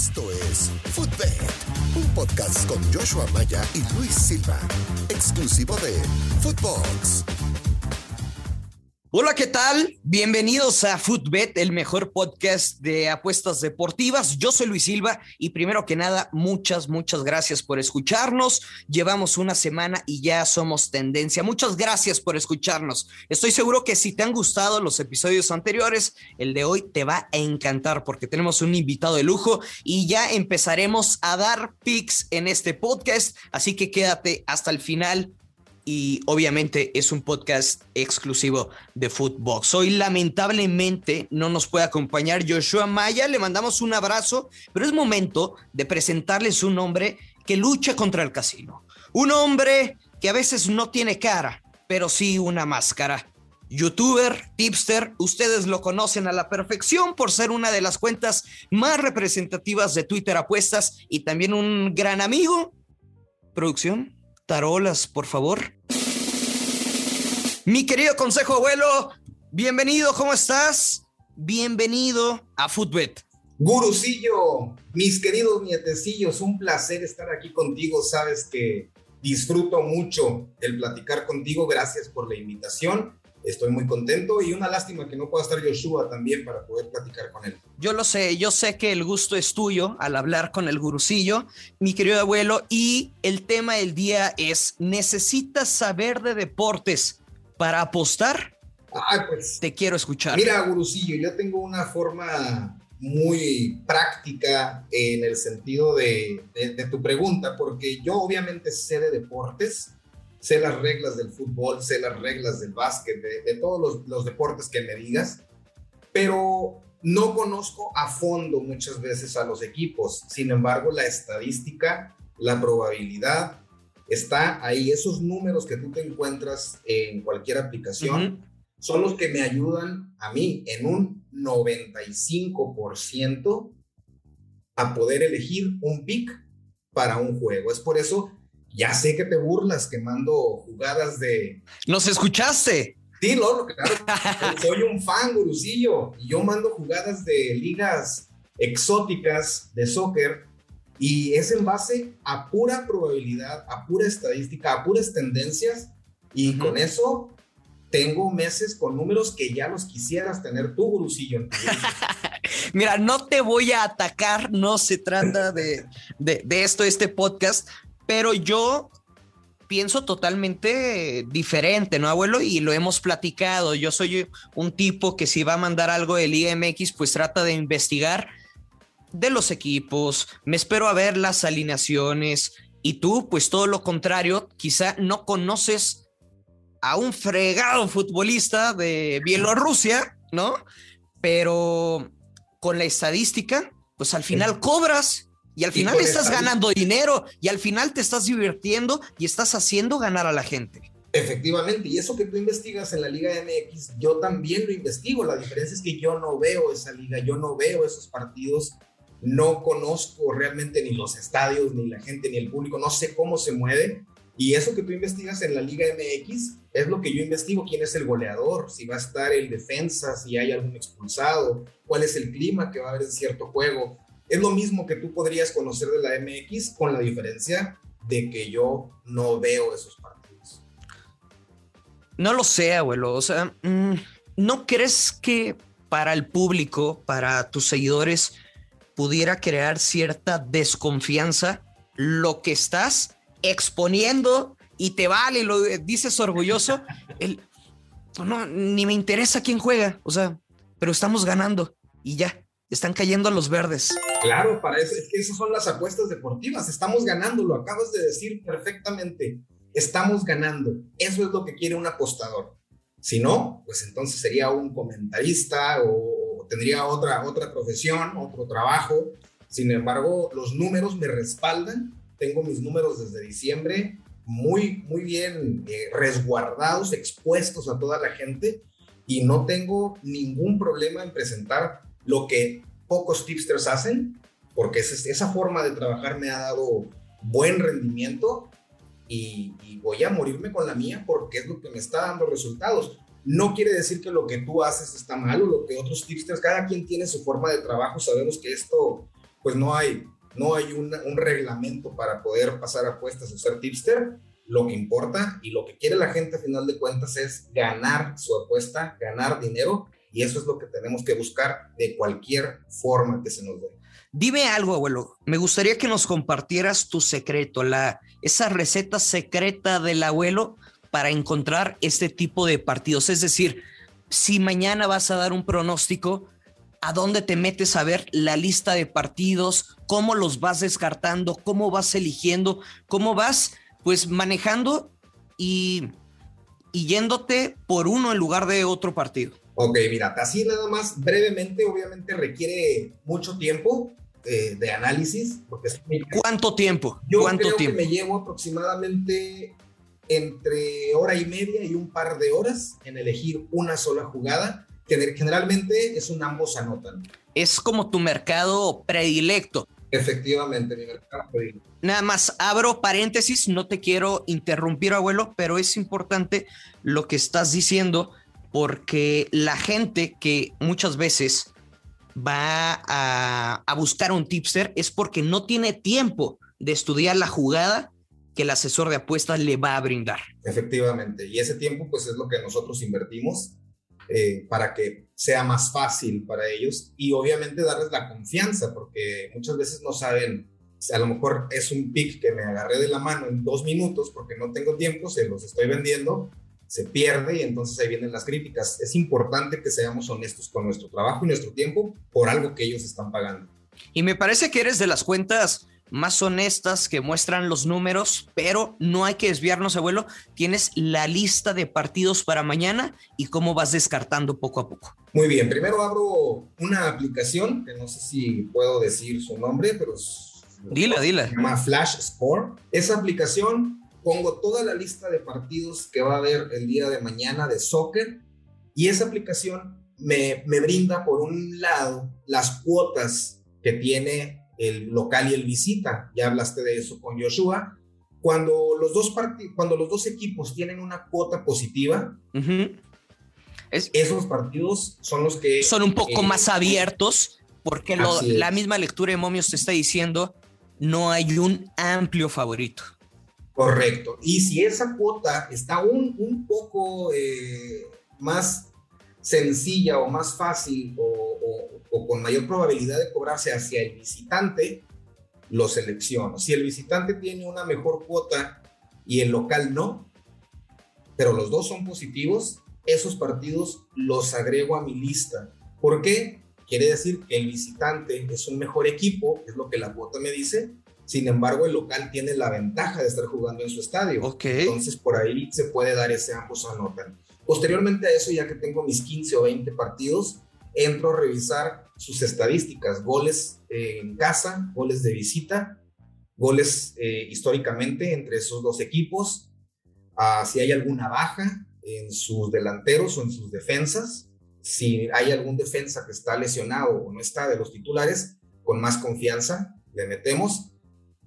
Esto es Footbed, un podcast con Joshua Maya y Luis Silva, exclusivo de Footbox. Hola, ¿qué tal? Bienvenidos a Footbet, el mejor podcast de apuestas deportivas. Yo soy Luis Silva y primero que nada, muchas, muchas gracias por escucharnos. Llevamos una semana y ya somos tendencia. Muchas gracias por escucharnos. Estoy seguro que si te han gustado los episodios anteriores, el de hoy te va a encantar porque tenemos un invitado de lujo y ya empezaremos a dar pics en este podcast. Así que quédate hasta el final y obviamente es un podcast exclusivo de Footbox. Hoy lamentablemente no nos puede acompañar Joshua Maya, le mandamos un abrazo, pero es momento de presentarles un hombre que lucha contra el casino. Un hombre que a veces no tiene cara, pero sí una máscara. Youtuber, tipster, ustedes lo conocen a la perfección por ser una de las cuentas más representativas de Twitter apuestas y también un gran amigo. Producción, tarolas, por favor. Mi querido consejo abuelo, bienvenido, ¿cómo estás? Bienvenido a Footbet. Gurucillo, mis queridos nietecillos, un placer estar aquí contigo. Sabes que disfruto mucho el platicar contigo. Gracias por la invitación. Estoy muy contento y una lástima que no pueda estar Joshua también para poder platicar con él. Yo lo sé, yo sé que el gusto es tuyo al hablar con el gurucillo, mi querido abuelo, y el tema del día es, ¿necesitas saber de deportes para apostar? Ah, pues. Te quiero escuchar. Mira, gurucillo, yo tengo una forma muy práctica en el sentido de, de, de tu pregunta, porque yo obviamente sé de deportes, sé las reglas del fútbol, sé las reglas del básquet, de, de todos los, los, deportes que me digas, pero no conozco a fondo muchas veces a los equipos. Sin embargo, la estadística, la probabilidad está ahí. Esos números que tú te encuentras en cualquier aplicación uh -huh. son los que me ayudan a mí en un 95% a poder elegir un pick para un juego. Es por eso ya sé que te burlas que mando jugadas de. ¿Nos escuchaste? Sí, claro. Soy un fan, gurucillo. Y yo mando jugadas de ligas exóticas de soccer. Y es en base a pura probabilidad, a pura estadística, a puras tendencias. Y uh -huh. con eso tengo meses con números que ya los quisieras tener tú, gurucillo. Mira, no te voy a atacar, no se trata de, de, de esto, este podcast, pero yo pienso totalmente diferente, ¿no, abuelo? Y lo hemos platicado. Yo soy un tipo que si va a mandar algo de Liga MX, pues trata de investigar de los equipos, me espero a ver las alineaciones y tú, pues todo lo contrario, quizá no conoces a un fregado futbolista de Bielorrusia, ¿no? Pero con la estadística, pues al final cobras y al final y estás ganando dinero y al final te estás divirtiendo y estás haciendo ganar a la gente. Efectivamente, y eso que tú investigas en la Liga MX, yo también lo investigo. La diferencia es que yo no veo esa liga, yo no veo esos partidos, no conozco realmente ni los estadios, ni la gente, ni el público, no sé cómo se mueve. Y eso que tú investigas en la Liga MX es lo que yo investigo, quién es el goleador, si va a estar el defensa, si hay algún expulsado, cuál es el clima que va a haber en cierto juego es lo mismo que tú podrías conocer de la MX con la diferencia de que yo no veo esos partidos. No lo sé, abuelo. O sea, mmm, ¿no crees que para el público, para tus seguidores, pudiera crear cierta desconfianza lo que estás exponiendo y te vale, lo dices orgulloso? El, no, ni me interesa quién juega, o sea, pero estamos ganando y ya están cayendo los verdes. Claro, para eso, es que esas son las apuestas deportivas. Estamos ganando, lo acabas de decir perfectamente. Estamos ganando. Eso es lo que quiere un apostador. Si no, pues entonces sería un comentarista o, tendría otra, otra profesión, otro trabajo. Sin embargo, los números me respaldan. Tengo mis números desde diciembre muy, muy bien eh, resguardados, expuestos a toda la gente y no tengo ningún problema en presentar lo que pocos tipsters hacen, porque es, esa forma de trabajar me ha dado buen rendimiento y, y, voy a morirme con la mía porque es lo que me está dando resultados. No quiere decir que lo que tú haces está mal o lo que otros tipsters, cada quien tiene su forma de trabajo, sabemos que esto pues no hay, no hay un reglamento para poder pasar apuestas o ser tipster. Lo que importa y lo que quiere la gente a final de cuentas es ganar su apuesta, ganar dinero y eso es lo que tenemos que buscar de cualquier forma que se nos dé. Dime algo, abuelo. Me gustaría que nos compartieras tu secreto, la, esa receta secreta del abuelo para encontrar este tipo de partidos. Es decir, si mañana vas a dar un pronóstico, ¿a dónde te metes a ver la lista de partidos? ¿Cómo los vas descartando? ¿Cómo vas eligiendo? ¿Cómo vas pues manejando y, y yéndote por uno en lugar de otro partido? Ok, mira, así nada más brevemente, obviamente requiere mucho tiempo eh, de análisis. Porque ¿Cuánto tiempo? Yo ¿Cuánto creo tiempo? que me llevo aproximadamente entre hora y media y un par de horas en elegir una sola jugada, que generalmente es un ambos anotan. Es como tu mercado predilecto. Efectivamente, mi mercado predilecto. Nada más abro paréntesis, no te quiero interrumpir, abuelo, pero es importante lo que estás diciendo porque la gente que muchas veces va a, buscar un tipster es porque no tiene tiempo de estudiar la jugada que el asesor de apuestas le va a brindar. Efectivamente, y ese tiempo pues es lo que nosotros invertimos eh, para que sea más fácil para ellos y obviamente darles la confianza porque muchas veces no saben, a lo mejor es un pick que me agarré de la mano en dos minutos porque no tengo tiempo, se los estoy vendiendo se pierde y entonces ahí vienen las críticas. Es importante que seamos honestos con nuestro trabajo y nuestro tiempo por algo que ellos están pagando. Y me parece que eres de las cuentas más honestas que muestran los números, pero no hay que desviarnos, abuelo. Tienes la lista de partidos para mañana y cómo vas descartando poco a poco. Muy bien, primero abro una aplicación, que no sé si puedo decir su nombre, pero... Dila, dila. Se llama Flash Score. Esa aplicación pongo toda la lista de partidos que va a haber el día de mañana de soccer y esa aplicación me, me brinda por un lado las cuotas que tiene el local y el visita. Ya hablaste de eso con Joshua. Cuando los dos, cuando los dos equipos tienen una cuota positiva, esos partidos son los que... Son un poco más abiertos porque la misma lectura de momios te está diciendo no hay un amplio favorito. Correcto. Y si esa cuota está un, un poco eh, más sencilla o más fácil o, o, con mayor probabilidad de cobrarse hacia el visitante, lo selecciono. Si el visitante tiene una mejor cuota y el local no, pero los dos son positivos, esos partidos los agrego a mi lista. ¿Por qué? Quiere decir que el visitante es un mejor equipo, es lo que la cuota me dice, sin embargo, el local tiene la ventaja de estar jugando en su estadio. Entonces, por ahí se puede dar ese ambos anotan. Posteriormente a eso, ya que tengo mis 15 o 20 partidos, entro a revisar sus estadísticas, goles eh, en casa, goles de visita, goles eh, históricamente entre esos dos equipos, ah, si hay alguna baja en sus delanteros o en sus defensas, si hay algún defensa que está lesionado o no está de los titulares, con más confianza le metemos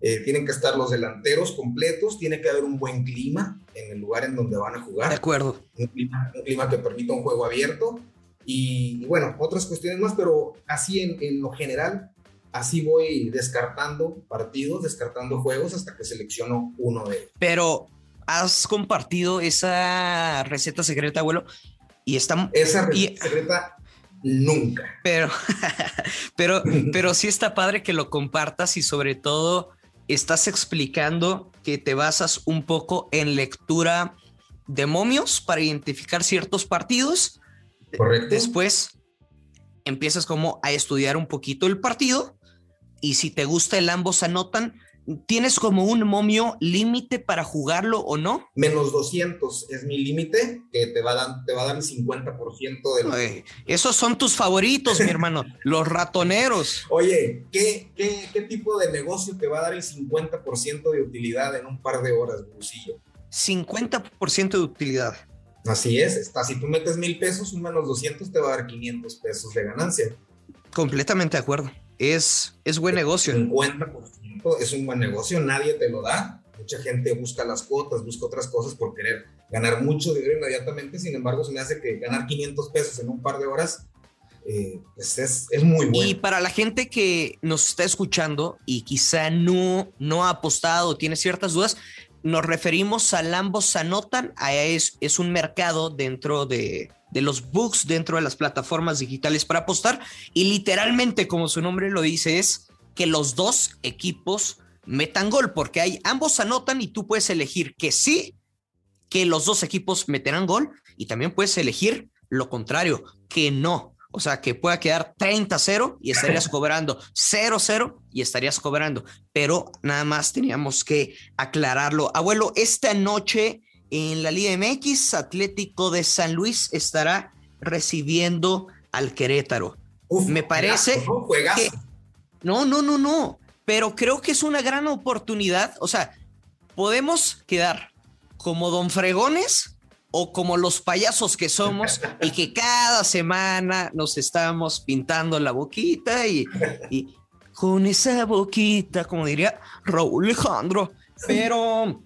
eh, tienen que estar los delanteros completos, tiene que haber un buen clima en el lugar en donde van a jugar. De acuerdo. Un clima, que permita un juego abierto y, bueno, otras cuestiones más, pero así en, en, lo general, así voy descartando partidos, descartando juegos hasta que selecciono uno de ellos. Pero has compartido esa receta secreta, abuelo, y está... Esa receta secreta nunca. Pero, pero, pero sí está padre que lo compartas y sobre todo estás explicando que te basas un poco en lectura de momios para identificar ciertos partidos. Correcto. Después empiezas como a estudiar un poquito el partido y si te gusta el ambos anotan, ¿Tienes como un momio límite para jugarlo o no? Menos 200 es mi límite, que te va, a dar, te va a dar el 50% de... esos son tus favoritos, mi hermano, los ratoneros. Oye, ¿qué, ¿qué, qué, tipo de negocio te va a dar el 50% de utilidad en un par de horas, Bucillo? 50% de utilidad. Así es, está, si tú metes mil pesos, un menos 200 te va a dar 500 pesos de ganancia. Completamente de acuerdo. Es, es buen negocio. 50% es un buen negocio, nadie te lo da. Mucha gente busca las cuotas, busca otras cosas por querer ganar mucho dinero inmediatamente. Sin embargo, se me hace que ganar 500 pesos en un par de horas eh, pues es, muy bueno. Y para la gente que nos está escuchando y quizá no, no ha apostado, tiene ciertas dudas, nos referimos al ambos anotan, es, es un mercado dentro de, de los books, dentro de las plataformas digitales para apostar y literalmente, como su nombre lo dice, es que los dos equipos metan gol, porque hay ambos anotan y tú puedes elegir que sí, que los dos equipos meterán gol y también puedes elegir lo contrario, que no. O sea, que pueda quedar 30-0 y estarías cobrando 0-0 y estarías cobrando. Pero nada más teníamos que aclararlo. Abuelo, esta noche en la Liga MX, Atlético de San Luis estará recibiendo al Querétaro. Me parece que... No, no, no, no. Pero creo que es una gran oportunidad. O sea, podemos quedar como Don Fregones o como los payasos que somos y que cada semana nos estamos pintando la boquita y, con esa boquita, como diría Raúl Alejandro. Pero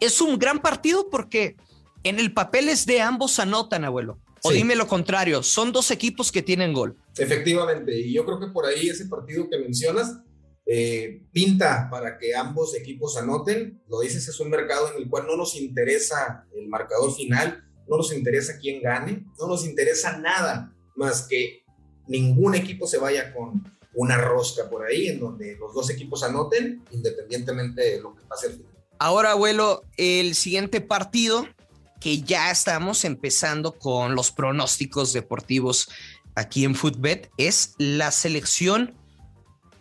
es un gran partido porque en el papel es de ambos anotan, abuelo. O dime lo contrario, son dos equipos que tienen gol. Efectivamente, y yo creo que por ahí ese partido que mencionas eh, pinta para que ambos equipos anoten. Lo dices, es un mercado en el cual no nos interesa el marcador final, no nos interesa quién gane, no nos interesa nada más que ningún equipo se vaya con una rosca por ahí en donde los dos equipos anoten independientemente de lo que pase al final. Ahora, abuelo, el siguiente partido que ya estamos empezando con los pronósticos deportivos aquí en Footbet es la selección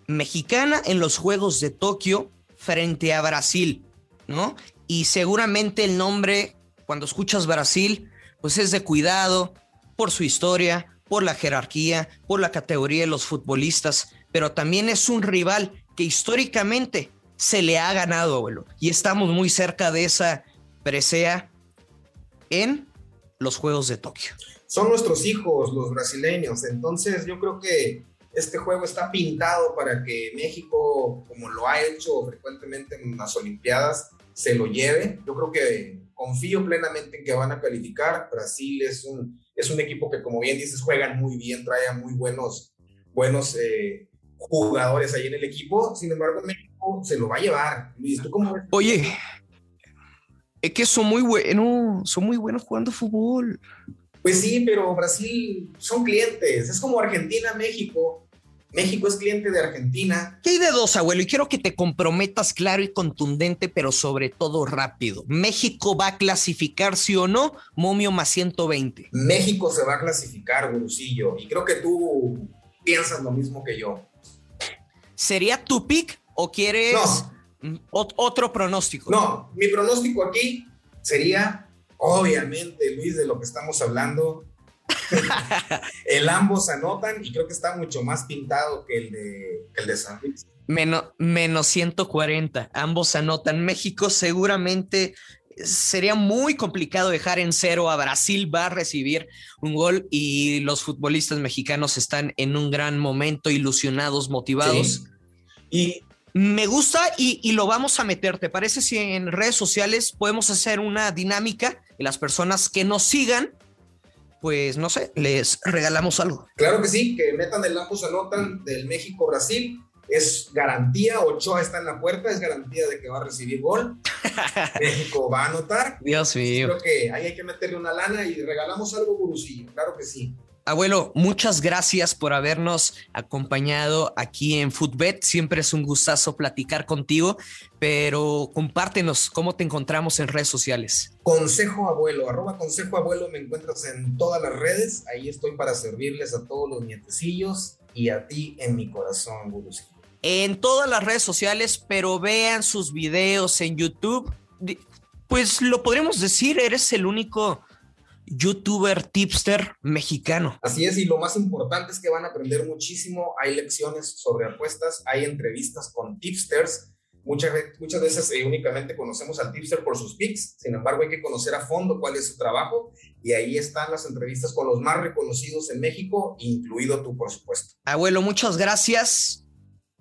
mexicana en los Juegos de Tokio frente a Brasil, ¿no? Y seguramente el nombre, cuando escuchas Brasil, pues es de cuidado por su historia, por la jerarquía, por la categoría de los futbolistas, pero también es un rival que históricamente se le ha ganado, abuelo. Y estamos muy cerca de esa presea en los Juegos de Tokio. Son nuestros hijos, los brasileños. Entonces yo creo que este juego está pintado para que México, como lo ha hecho frecuentemente en las Olimpiadas, se lo lleve. Yo creo que confío plenamente en que van a calificar. Brasil es un, es un equipo que, como bien dices, juegan muy bien, trae muy buenos, buenos eh, jugadores ahí en el equipo. Sin embargo, México se lo va a llevar. Luis, ¿tú cómo ves? Oye, es que son muy buenos, son muy buenos jugando fútbol. Pues sí, pero Brasil son clientes. Es como Argentina, México. México es cliente de Argentina. ¿Qué hay de dos, abuelo? Y quiero que te comprometas claro y contundente, pero sobre todo rápido. ¿México va a clasificar, sí o no? Momio más 120. México se va a clasificar, Gurusillo. Y creo que tú piensas lo mismo que yo. ¿Sería tu pick o quieres otro pronóstico? No, mi pronóstico aquí sería, obviamente, Luis, de lo que estamos hablando, el ambos anotan y creo que está mucho más pintado que el de, el de San Luis. Menos, menos 140, ambos anotan. México seguramente sería muy complicado dejar en cero a Brasil, va a recibir un gol y los futbolistas mexicanos están en un gran momento, ilusionados, motivados. Y me gusta y, y, lo vamos a meter. ¿Te parece si en redes sociales podemos hacer una dinámica y las personas que nos sigan pues no sé, les regalamos algo. Claro que sí, que metan el Lampos Anotan del México-Brasil. Es garantía, Ochoa está en la puerta, es garantía de que va a recibir gol. México va a anotar. Dios mío. Creo que ahí hay que meterle una lana y regalamos algo, Gurusillo, claro que sí. Abuelo, muchas gracias por habernos acompañado aquí en Footbet. Siempre es un gustazo platicar contigo, pero compártenos cómo te encontramos en redes sociales. Consejo Abuelo, arroba Consejo Abuelo, me encuentras en todas las redes. Ahí estoy para servirles a todos los nietecillos y a ti en mi corazón, Gurusillo. En todas las redes sociales, pero vean sus videos en YouTube. Pues lo podríamos decir, eres el único youtuber tipster mexicano. Así es, y lo más importante es que van a aprender muchísimo. Hay lecciones sobre apuestas, hay entrevistas con tipsters. Muchas, muchas veces eh, únicamente conocemos al tipster por sus picks, sin embargo hay que conocer a fondo cuál es su trabajo y ahí están las entrevistas con los más reconocidos en México, incluido tú, por supuesto. Abuelo, muchas gracias.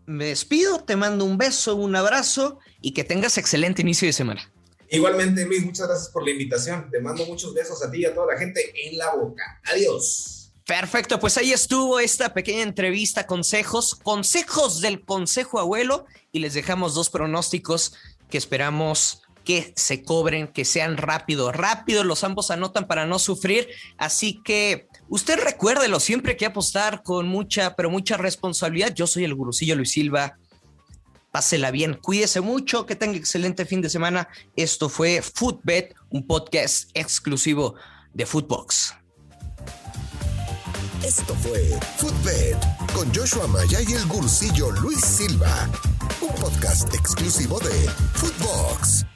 Me despido, te mando un beso, un abrazo y que tengas excelente inicio de semana. Igualmente, Luis, muchas gracias por la invitación. Te mando muchos besos a ti y a toda la gente en la boca. Adiós. Perfecto, pues ahí estuvo esta pequeña entrevista, consejos, consejos del Consejo Abuelo y les dejamos dos pronósticos que esperamos que se cobren, que sean rápido, rápido, los ambos anotan para no sufrir, así que usted recuérdelo, siempre que apostar con mucha, pero mucha responsabilidad. Yo soy el gurusillo Luis Silva. Pásela bien, cuídese mucho, que tenga excelente fin de semana. Esto fue Footbet, un podcast exclusivo de Footbox. Esto fue Footbed con Joshua Maya y el gursillo Luis Silva, un podcast exclusivo de Footbox.